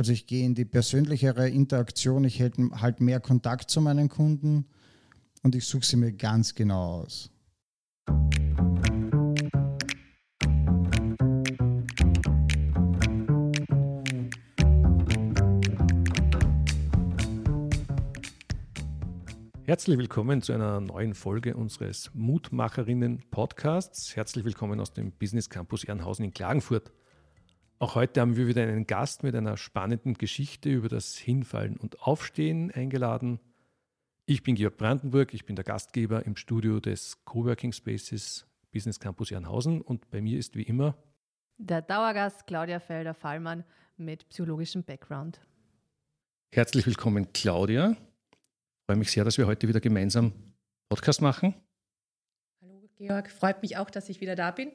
Also ich gehe in die persönlichere Interaktion, ich hätte halt mehr Kontakt zu meinen Kunden und ich suche sie mir ganz genau aus. Herzlich willkommen zu einer neuen Folge unseres Mutmacherinnen Podcasts. Herzlich willkommen aus dem Business Campus Ehrenhausen in Klagenfurt. Auch heute haben wir wieder einen Gast mit einer spannenden Geschichte über das Hinfallen und Aufstehen eingeladen. Ich bin Georg Brandenburg, ich bin der Gastgeber im Studio des Coworking Spaces Business Campus Ehrenhausen und bei mir ist wie immer der Dauergast Claudia Felder-Fallmann mit psychologischem Background. Herzlich willkommen, Claudia freue mich sehr, dass wir heute wieder gemeinsam Podcast machen. Hallo Georg, freut mich auch, dass ich wieder da bin.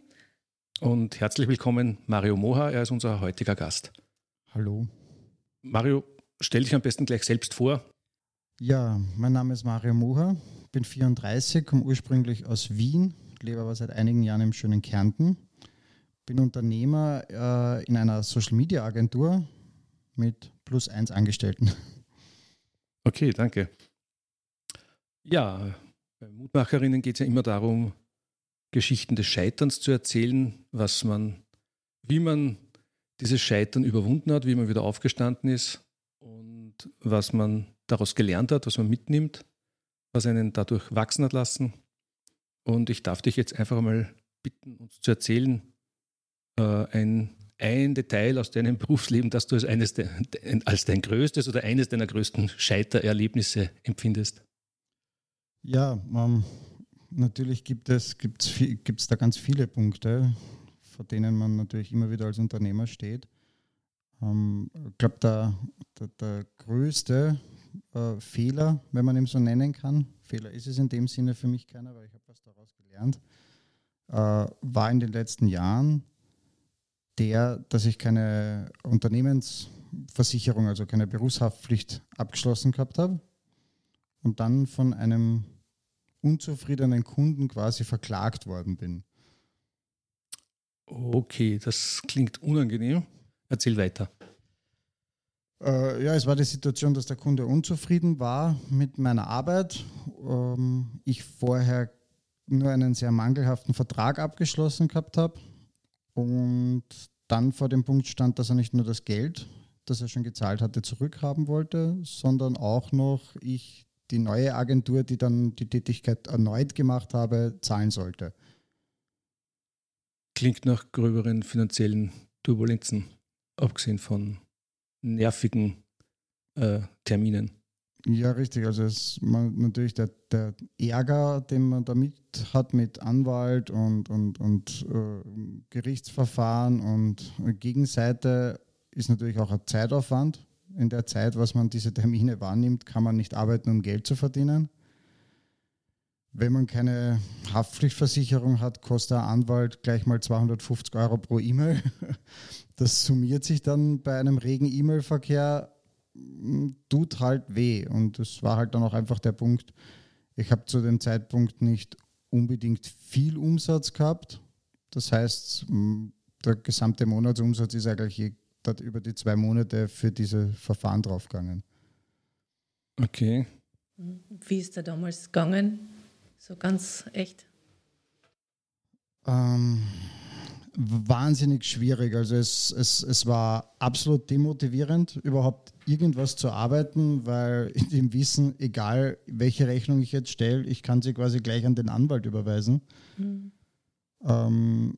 Und herzlich willkommen Mario Moha, er ist unser heutiger Gast. Hallo. Mario, stell dich am besten gleich selbst vor. Ja, mein Name ist Mario Moha, bin 34, komme ursprünglich aus Wien, lebe aber seit einigen Jahren im schönen Kärnten. Bin Unternehmer äh, in einer Social Media Agentur mit plus eins Angestellten. Okay, danke. Ja, bei Mutmacherinnen geht es ja immer darum, Geschichten des Scheiterns zu erzählen, was man, wie man dieses Scheitern überwunden hat, wie man wieder aufgestanden ist und was man daraus gelernt hat, was man mitnimmt, was einen dadurch wachsen hat lassen. Und ich darf dich jetzt einfach mal bitten, uns zu erzählen, äh, ein, ein Detail aus deinem Berufsleben, das du als, eines de, als dein größtes oder eines deiner größten Scheitererlebnisse empfindest. Ja, ähm, natürlich gibt es gibt's, gibt's da ganz viele Punkte, vor denen man natürlich immer wieder als Unternehmer steht. Ähm, ich glaube, der, der, der, größte äh, Fehler, wenn man ihn so nennen kann, Fehler ist es in dem Sinne für mich keiner, weil ich habe was daraus gelernt, äh, war in den letzten Jahren der, dass ich keine Unternehmensversicherung, also keine Berufshaftpflicht abgeschlossen gehabt habe und dann von einem unzufriedenen Kunden quasi verklagt worden bin. Okay, das klingt unangenehm. Erzähl weiter. Äh, ja, es war die Situation, dass der Kunde unzufrieden war mit meiner Arbeit. Ähm, ich vorher nur einen sehr mangelhaften Vertrag abgeschlossen gehabt habe und dann vor dem Punkt stand, dass er nicht nur das Geld, das er schon gezahlt hatte, zurückhaben wollte, sondern auch noch ich die neue Agentur, die dann die Tätigkeit erneut gemacht habe, zahlen sollte. Klingt nach gröberen finanziellen Turbulenzen, abgesehen von nervigen äh, Terminen. Ja, richtig. Also es man, natürlich der, der Ärger, den man damit hat mit Anwalt und, und, und äh, Gerichtsverfahren und Gegenseite, ist natürlich auch ein Zeitaufwand in der Zeit, was man diese Termine wahrnimmt, kann man nicht arbeiten, um Geld zu verdienen. Wenn man keine Haftpflichtversicherung hat, kostet ein Anwalt gleich mal 250 Euro pro E-Mail. Das summiert sich dann bei einem regen E-Mail-Verkehr, tut halt weh. Und das war halt dann auch einfach der Punkt, ich habe zu dem Zeitpunkt nicht unbedingt viel Umsatz gehabt. Das heißt, der gesamte Monatsumsatz ist eigentlich dort über die zwei Monate für diese Verfahren draufgegangen. Okay. Wie ist da damals gegangen? So ganz echt? Ähm, wahnsinnig schwierig. Also es, es, es war absolut demotivierend, überhaupt irgendwas zu arbeiten, weil in dem Wissen, egal welche Rechnung ich jetzt stelle, ich kann sie quasi gleich an den Anwalt überweisen. Mhm. Ähm,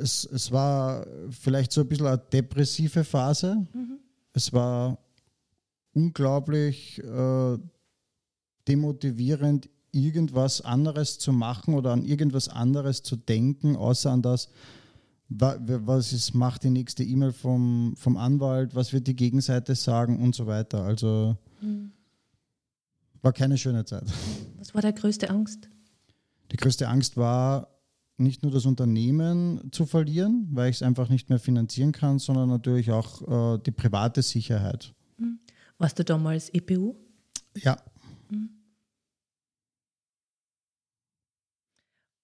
es, es war vielleicht so ein bisschen eine depressive Phase. Mhm. Es war unglaublich äh, demotivierend, irgendwas anderes zu machen oder an irgendwas anderes zu denken, außer an das, was ist, macht die nächste E-Mail vom, vom Anwalt, was wird die Gegenseite sagen und so weiter. Also mhm. war keine schöne Zeit. Was war der größte Angst? Die größte Angst war, nicht nur das Unternehmen zu verlieren, weil ich es einfach nicht mehr finanzieren kann, sondern natürlich auch äh, die private Sicherheit. Hm. Warst du damals EPU? Ja. Hm.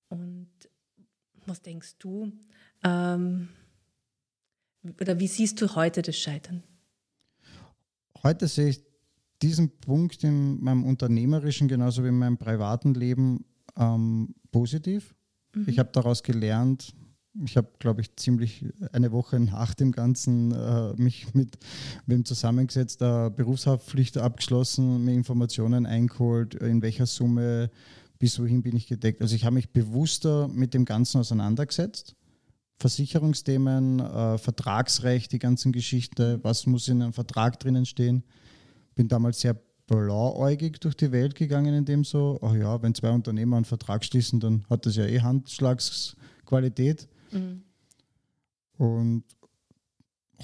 Und was denkst du, ähm, oder wie siehst du heute das Scheitern? Heute sehe ich diesen Punkt in meinem unternehmerischen genauso wie in meinem privaten Leben ähm, positiv. Mhm. Ich habe daraus gelernt, ich habe, glaube ich, ziemlich eine Woche nach dem Ganzen äh, mich mit wem zusammengesetzt, äh, Berufshaftpflicht abgeschlossen, mir Informationen eingeholt, in welcher Summe, bis wohin bin ich gedeckt. Also ich habe mich bewusster mit dem Ganzen auseinandergesetzt. Versicherungsthemen, äh, Vertragsrecht, die ganzen Geschichten, was muss in einem Vertrag drinnen stehen bin damals sehr blauäugig durch die Welt gegangen, in dem so, ach ja, wenn zwei Unternehmer einen Vertrag schließen, dann hat das ja eh Handschlagsqualität. Mhm. Und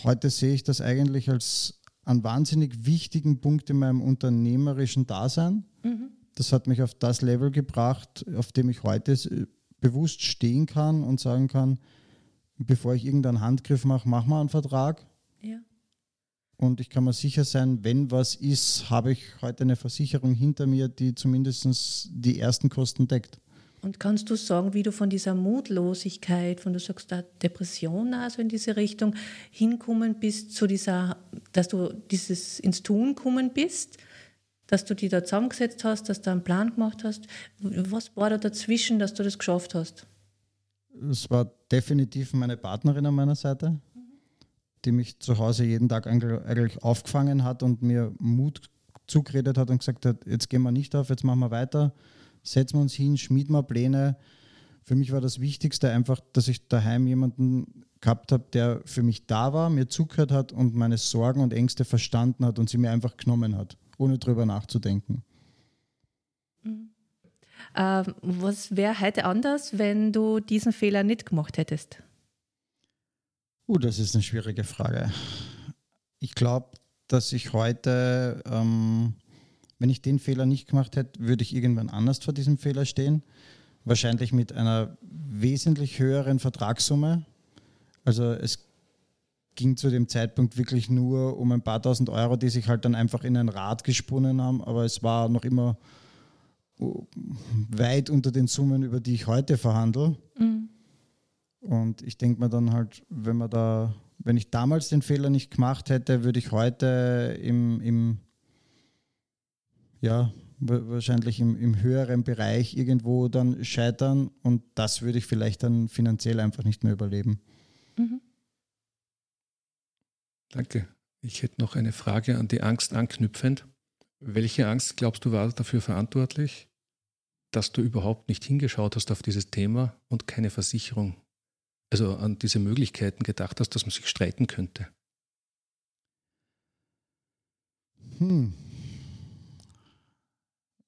heute sehe ich das eigentlich als einen wahnsinnig wichtigen Punkt in meinem unternehmerischen Dasein. Mhm. Das hat mich auf das Level gebracht, auf dem ich heute bewusst stehen kann und sagen kann, bevor ich irgendeinen Handgriff mache, mach mal einen Vertrag. Ja und ich kann mir sicher sein, wenn was ist, habe ich heute eine Versicherung hinter mir, die zumindest die ersten Kosten deckt. Und kannst du sagen, wie du von dieser Mutlosigkeit, von du sagst da Depression, also in diese Richtung, hinkommen bist zu dieser, dass du dieses ins Tun kommen bist, dass du die da zusammengesetzt hast, dass du einen Plan gemacht hast. Was war da dazwischen, dass du das geschafft hast? Es war definitiv meine Partnerin an meiner Seite die mich zu Hause jeden Tag eigentlich aufgefangen hat und mir Mut zugeredet hat und gesagt hat, jetzt gehen wir nicht auf, jetzt machen wir weiter, setzen wir uns hin, schmieden wir Pläne. Für mich war das Wichtigste einfach, dass ich daheim jemanden gehabt habe, der für mich da war, mir zugehört hat und meine Sorgen und Ängste verstanden hat und sie mir einfach genommen hat, ohne drüber nachzudenken. Mhm. Äh, was wäre heute anders, wenn du diesen Fehler nicht gemacht hättest? Uh, das ist eine schwierige Frage. Ich glaube, dass ich heute, ähm, wenn ich den Fehler nicht gemacht hätte, würde ich irgendwann anders vor diesem Fehler stehen. Wahrscheinlich mit einer wesentlich höheren Vertragssumme. Also es ging zu dem Zeitpunkt wirklich nur um ein paar tausend Euro, die sich halt dann einfach in ein Rad gesponnen haben, aber es war noch immer uh, weit unter den Summen, über die ich heute verhandle. Mhm. Und ich denke mir dann halt, wenn man da, wenn ich damals den Fehler nicht gemacht hätte, würde ich heute im, im ja, wahrscheinlich im, im höheren Bereich irgendwo dann scheitern und das würde ich vielleicht dann finanziell einfach nicht mehr überleben. Mhm. Danke. Ich hätte noch eine Frage an die Angst anknüpfend. Welche Angst glaubst du war dafür verantwortlich, dass du überhaupt nicht hingeschaut hast auf dieses Thema und keine Versicherung also an diese Möglichkeiten gedacht hast, dass man sich streiten könnte? Hm.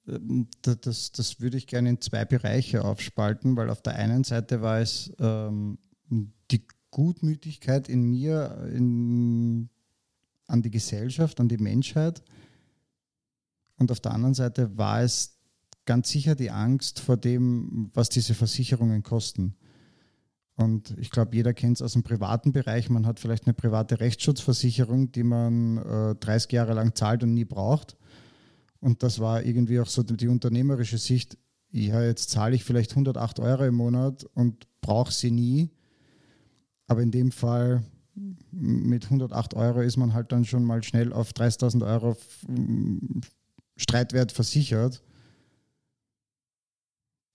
Ähm, das, das würde ich gerne in zwei Bereiche aufspalten, weil auf der einen Seite war es ähm, die Gutmütigkeit in mir, in, an die Gesellschaft, an die Menschheit. Und auf der anderen Seite war es ganz sicher die Angst vor dem, was diese Versicherungen kosten. Und ich glaube, jeder kennt es aus dem privaten Bereich. Man hat vielleicht eine private Rechtsschutzversicherung, die man äh, 30 Jahre lang zahlt und nie braucht. Und das war irgendwie auch so die, die unternehmerische Sicht. Ja, jetzt zahle ich vielleicht 108 Euro im Monat und brauche sie nie. Aber in dem Fall mit 108 Euro ist man halt dann schon mal schnell auf 30.000 Euro Streitwert versichert.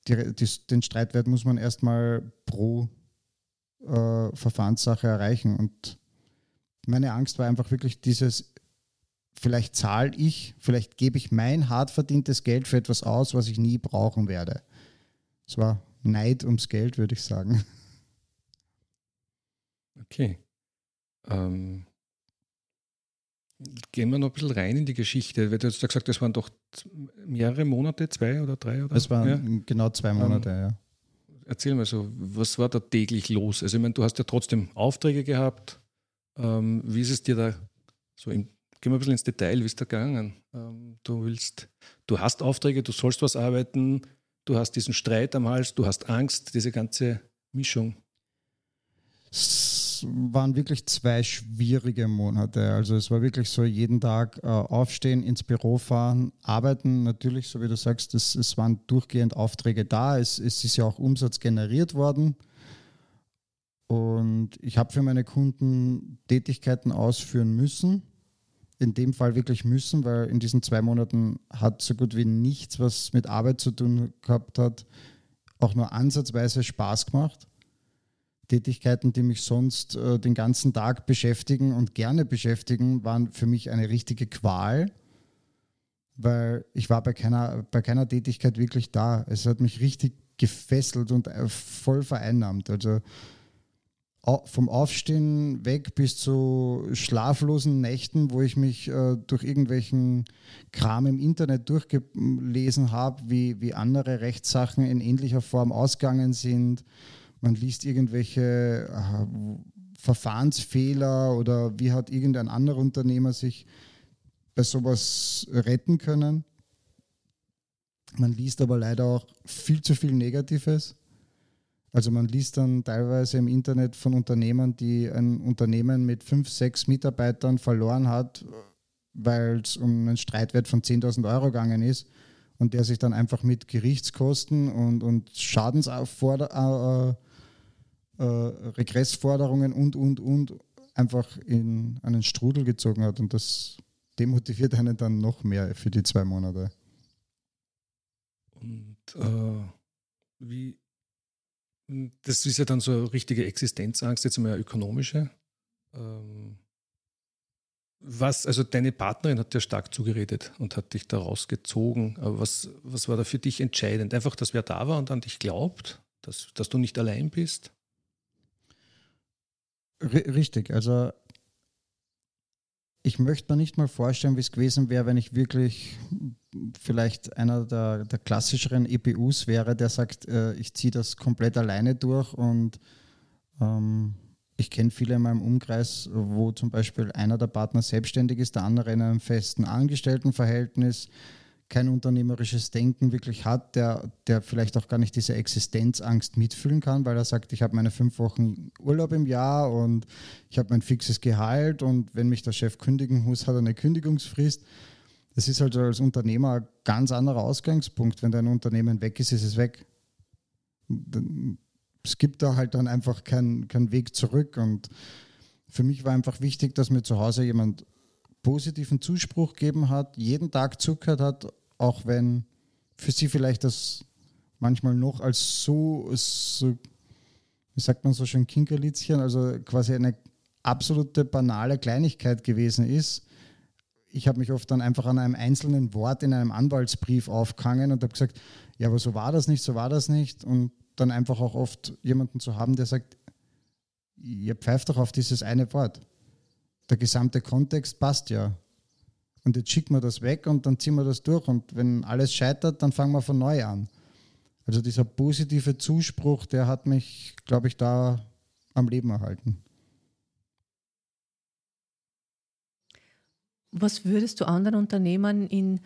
Die, die, den Streitwert muss man erstmal pro äh, Verfahrenssache erreichen. Und meine Angst war einfach wirklich dieses, vielleicht zahle ich, vielleicht gebe ich mein hart verdientes Geld für etwas aus, was ich nie brauchen werde. Es war Neid ums Geld, würde ich sagen. Okay. Ähm, gehen wir noch ein bisschen rein in die Geschichte. Du hast ja gesagt, es waren doch mehrere Monate, zwei oder drei? Oder? Es waren ja. genau zwei Monate, ähm, ja. Erzähl mal so, was war da täglich los? Also ich meine, du hast ja trotzdem Aufträge gehabt. Ähm, wie ist es dir da so im, gehen wir ein bisschen ins Detail, wie ist da gegangen? Ähm, du willst, du hast Aufträge, du sollst was arbeiten, du hast diesen Streit am Hals, du hast Angst, diese ganze Mischung waren wirklich zwei schwierige Monate. Also es war wirklich so, jeden Tag äh, aufstehen, ins Büro fahren, arbeiten. Natürlich, so wie du sagst, es, es waren durchgehend Aufträge da. Es, es ist ja auch Umsatz generiert worden. Und ich habe für meine Kunden Tätigkeiten ausführen müssen. In dem Fall wirklich müssen, weil in diesen zwei Monaten hat so gut wie nichts, was mit Arbeit zu tun gehabt hat, auch nur ansatzweise Spaß gemacht. Tätigkeiten, die mich sonst äh, den ganzen Tag beschäftigen und gerne beschäftigen, waren für mich eine richtige Qual, weil ich war bei keiner, bei keiner Tätigkeit wirklich da. Es hat mich richtig gefesselt und äh, voll vereinnahmt. Also vom Aufstehen weg bis zu schlaflosen Nächten, wo ich mich äh, durch irgendwelchen Kram im Internet durchgelesen habe, wie, wie andere Rechtssachen in ähnlicher Form ausgegangen sind. Man liest irgendwelche äh, Verfahrensfehler oder wie hat irgendein anderer Unternehmer sich bei sowas retten können. Man liest aber leider auch viel zu viel Negatives. Also man liest dann teilweise im Internet von Unternehmern, die ein Unternehmen mit fünf, sechs Mitarbeitern verloren hat, weil es um einen Streitwert von 10.000 Euro gegangen ist und der sich dann einfach mit Gerichtskosten und, und Schadensaufforder äh, Regressforderungen und, und, und einfach in einen Strudel gezogen hat und das demotiviert einen dann noch mehr für die zwei Monate. Und äh, wie das ist ja dann so eine richtige Existenzangst, jetzt eine ökonomische. Ähm, was, also deine Partnerin hat dir stark zugeredet und hat dich da rausgezogen. Aber was, was war da für dich entscheidend? Einfach, dass wer da war und an dich glaubt, dass, dass du nicht allein bist? Richtig, also ich möchte mir nicht mal vorstellen, wie es gewesen wäre, wenn ich wirklich vielleicht einer der, der klassischeren EPUs wäre, der sagt, äh, ich ziehe das komplett alleine durch und ähm, ich kenne viele in meinem Umkreis, wo zum Beispiel einer der Partner selbstständig ist, der andere in einem festen Angestelltenverhältnis kein unternehmerisches Denken wirklich hat, der, der vielleicht auch gar nicht diese Existenzangst mitfühlen kann, weil er sagt, ich habe meine fünf Wochen Urlaub im Jahr und ich habe mein fixes Gehalt und wenn mich der Chef kündigen muss, hat er eine Kündigungsfrist. Das ist halt als Unternehmer ein ganz anderer Ausgangspunkt. Wenn dein Unternehmen weg ist, ist es weg. Es gibt da halt dann einfach keinen kein Weg zurück. Und für mich war einfach wichtig, dass mir zu Hause jemand positiven Zuspruch gegeben hat, jeden Tag zugehört hat, auch wenn für sie vielleicht das manchmal noch als so, so wie sagt man so schön, Kinkerlitzchen, also quasi eine absolute banale Kleinigkeit gewesen ist. Ich habe mich oft dann einfach an einem einzelnen Wort in einem Anwaltsbrief aufgehangen und habe gesagt, ja, aber so war das nicht, so war das nicht. Und dann einfach auch oft jemanden zu haben, der sagt, ihr pfeift doch auf dieses eine Wort. Der gesamte Kontext passt ja. Und jetzt schicken wir das weg und dann ziehen wir das durch. Und wenn alles scheitert, dann fangen wir von neu an. Also dieser positive Zuspruch, der hat mich, glaube ich, da am Leben erhalten. Was würdest du anderen Unternehmern in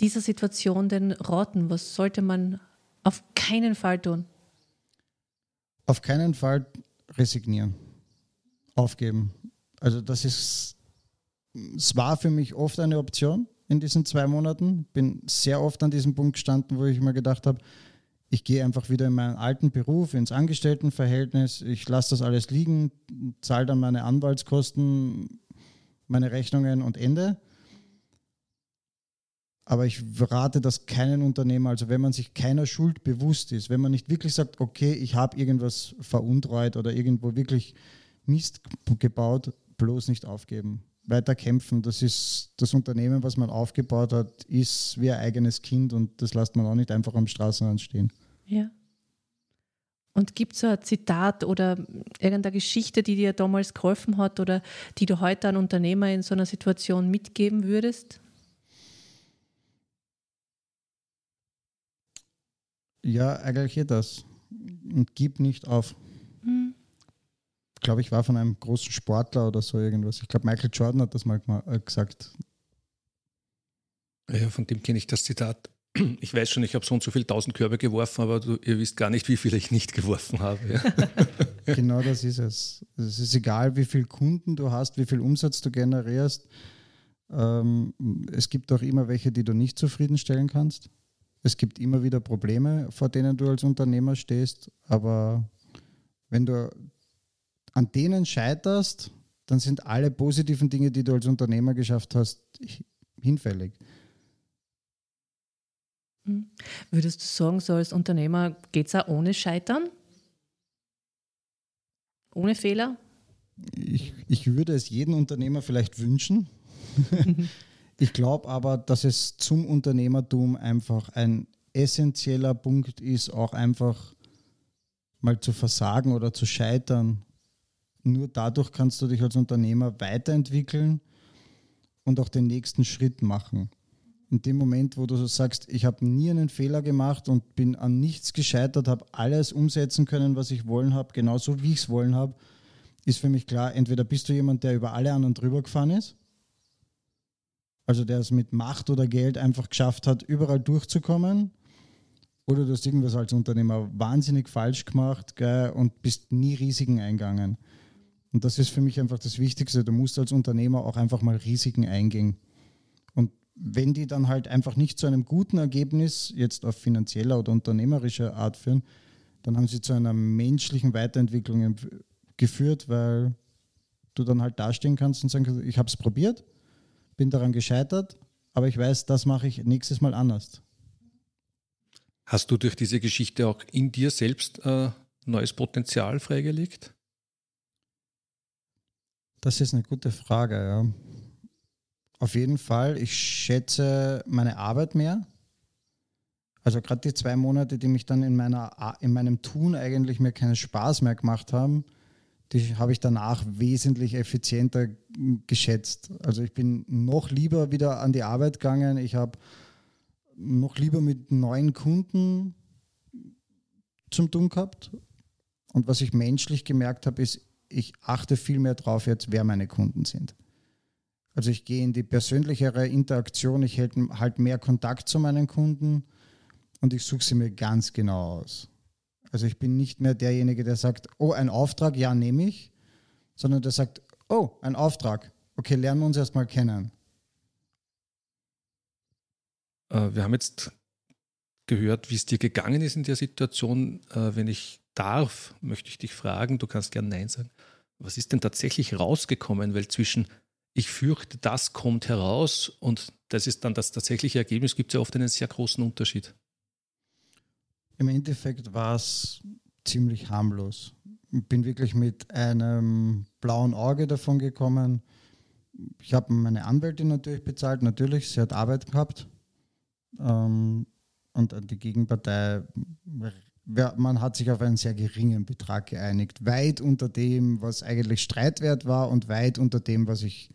dieser Situation denn raten? Was sollte man auf keinen Fall tun? Auf keinen Fall resignieren, aufgeben. Also das ist es war für mich oft eine Option in diesen zwei Monaten. Bin sehr oft an diesem Punkt gestanden, wo ich mir gedacht habe, ich gehe einfach wieder in meinen alten Beruf, ins Angestelltenverhältnis, ich lasse das alles liegen, zahle dann meine Anwaltskosten, meine Rechnungen und Ende. Aber ich rate das keinen Unternehmer, also wenn man sich keiner Schuld bewusst ist, wenn man nicht wirklich sagt, okay, ich habe irgendwas veruntreut oder irgendwo wirklich Mist gebaut, bloß nicht aufgeben weiter kämpfen. Das ist das Unternehmen, was man aufgebaut hat, ist wie ein eigenes Kind und das lässt man auch nicht einfach am Straßenrand stehen. Ja. Und gibt es so ein Zitat oder irgendeine Geschichte, die dir damals geholfen hat oder die du heute an Unternehmer in so einer Situation mitgeben würdest? Ja, eigentlich das. Und gib nicht auf. Mhm glaube ich, war von einem großen Sportler oder so irgendwas. Ich glaube, Michael Jordan hat das mal äh, gesagt. Ja, von dem kenne ich das Zitat. Ich weiß schon, ich habe so und so viele tausend Körbe geworfen, aber du, ihr wisst gar nicht, wie viele ich nicht geworfen habe. Ja. genau das ist es. Es ist egal, wie viele Kunden du hast, wie viel Umsatz du generierst. Ähm, es gibt auch immer welche, die du nicht zufriedenstellen kannst. Es gibt immer wieder Probleme, vor denen du als Unternehmer stehst. Aber wenn du an denen scheiterst, dann sind alle positiven Dinge, die du als Unternehmer geschafft hast, hinfällig. Hm. Würdest du sagen, so als Unternehmer geht es auch ohne Scheitern? Ohne Fehler? Ich, ich würde es jedem Unternehmer vielleicht wünschen. ich glaube aber, dass es zum Unternehmertum einfach ein essentieller Punkt ist, auch einfach mal zu versagen oder zu scheitern. Nur dadurch kannst du dich als Unternehmer weiterentwickeln und auch den nächsten Schritt machen. In dem Moment, wo du so sagst, ich habe nie einen Fehler gemacht und bin an nichts gescheitert, habe alles umsetzen können, was ich wollen habe, genauso wie ich es wollen habe, ist für mich klar, entweder bist du jemand, der über alle anderen drüber gefahren ist, also der es mit Macht oder Geld einfach geschafft hat, überall durchzukommen, oder du hast irgendwas als Unternehmer wahnsinnig falsch gemacht gell, und bist nie Risiken eingegangen. Und das ist für mich einfach das Wichtigste. Du musst als Unternehmer auch einfach mal Risiken eingehen. Und wenn die dann halt einfach nicht zu einem guten Ergebnis, jetzt auf finanzieller oder unternehmerischer Art führen, dann haben sie zu einer menschlichen Weiterentwicklung geführt, weil du dann halt dastehen kannst und sagen kannst, ich habe es probiert, bin daran gescheitert, aber ich weiß, das mache ich nächstes Mal anders. Hast du durch diese Geschichte auch in dir selbst äh, neues Potenzial freigelegt? Das ist eine gute Frage, ja. Auf jeden Fall, ich schätze meine Arbeit mehr. Also gerade die zwei Monate, die mich dann in, meiner, in meinem Tun eigentlich mir keinen Spaß mehr gemacht haben, die habe ich danach wesentlich effizienter geschätzt. Also ich bin noch lieber wieder an die Arbeit gegangen. Ich habe noch lieber mit neuen Kunden zum tun gehabt. Und was ich menschlich gemerkt habe, ist, ich achte viel mehr drauf jetzt, wer meine Kunden sind. Also ich gehe in die persönlichere Interaktion, ich halte halt mehr Kontakt zu meinen Kunden und ich suche sie mir ganz genau aus. Also ich bin nicht mehr derjenige, der sagt, oh, ein Auftrag, ja, nehme ich, sondern der sagt, oh, ein Auftrag, okay, lernen wir uns erstmal kennen. Äh, wir haben jetzt gehört, wie es dir gegangen ist in der Situation. Äh, wenn ich darf, möchte ich dich fragen, du kannst gerne Nein sagen. Was ist denn tatsächlich rausgekommen? Weil zwischen ich fürchte, das kommt heraus und das ist dann das tatsächliche Ergebnis, gibt es ja oft einen sehr großen Unterschied. Im Endeffekt war es ziemlich harmlos. Ich bin wirklich mit einem blauen Auge davon gekommen. Ich habe meine Anwältin natürlich bezahlt, natürlich, sie hat Arbeit gehabt. Ähm, und die Gegenpartei, man hat sich auf einen sehr geringen Betrag geeinigt, weit unter dem, was eigentlich Streitwert war und weit unter dem, was ich,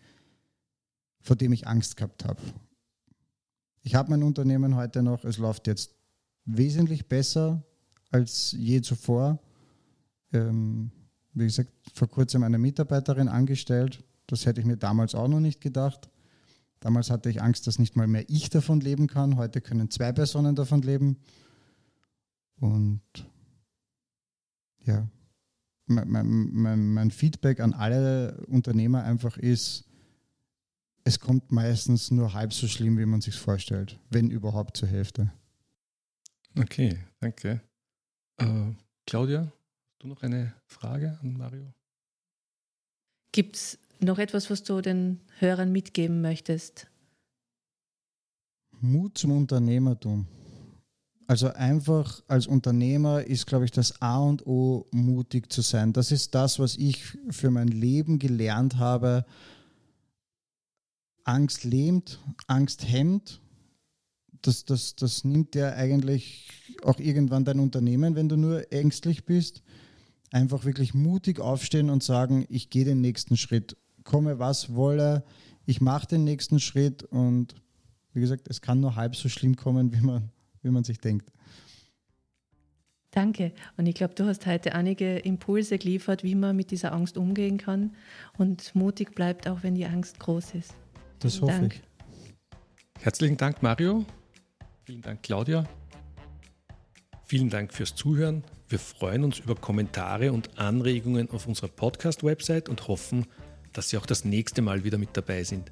vor dem ich Angst gehabt habe. Ich habe mein Unternehmen heute noch, es läuft jetzt wesentlich besser als je zuvor. Ähm, wie gesagt, vor kurzem eine Mitarbeiterin angestellt. Das hätte ich mir damals auch noch nicht gedacht. Damals hatte ich Angst, dass nicht mal mehr ich davon leben kann. Heute können zwei Personen davon leben. Und ja, mein, mein, mein, Feedback an alle Unternehmer einfach ist, es kommt meistens nur halb so schlimm, wie man sich vorstellt, wenn überhaupt zur Hälfte. Okay, danke. Äh, Claudia, hast du noch eine Frage an Mario? Gibt es noch etwas, was du den Hörern mitgeben möchtest? Mut zum Unternehmertum. Also einfach als Unternehmer ist, glaube ich, das A und O, mutig zu sein. Das ist das, was ich für mein Leben gelernt habe. Angst lähmt, Angst hemmt. Das, das, das nimmt ja eigentlich auch irgendwann dein Unternehmen, wenn du nur ängstlich bist. Einfach wirklich mutig aufstehen und sagen, ich gehe den nächsten Schritt komme, was wolle. Ich mache den nächsten Schritt und wie gesagt, es kann nur halb so schlimm kommen, wie man, wie man sich denkt. Danke. Und ich glaube, du hast heute einige Impulse geliefert, wie man mit dieser Angst umgehen kann und mutig bleibt, auch wenn die Angst groß ist. Das Vielen hoffe Dank. ich. Herzlichen Dank, Mario. Vielen Dank, Claudia. Vielen Dank fürs Zuhören. Wir freuen uns über Kommentare und Anregungen auf unserer Podcast-Website und hoffen, dass Sie auch das nächste Mal wieder mit dabei sind.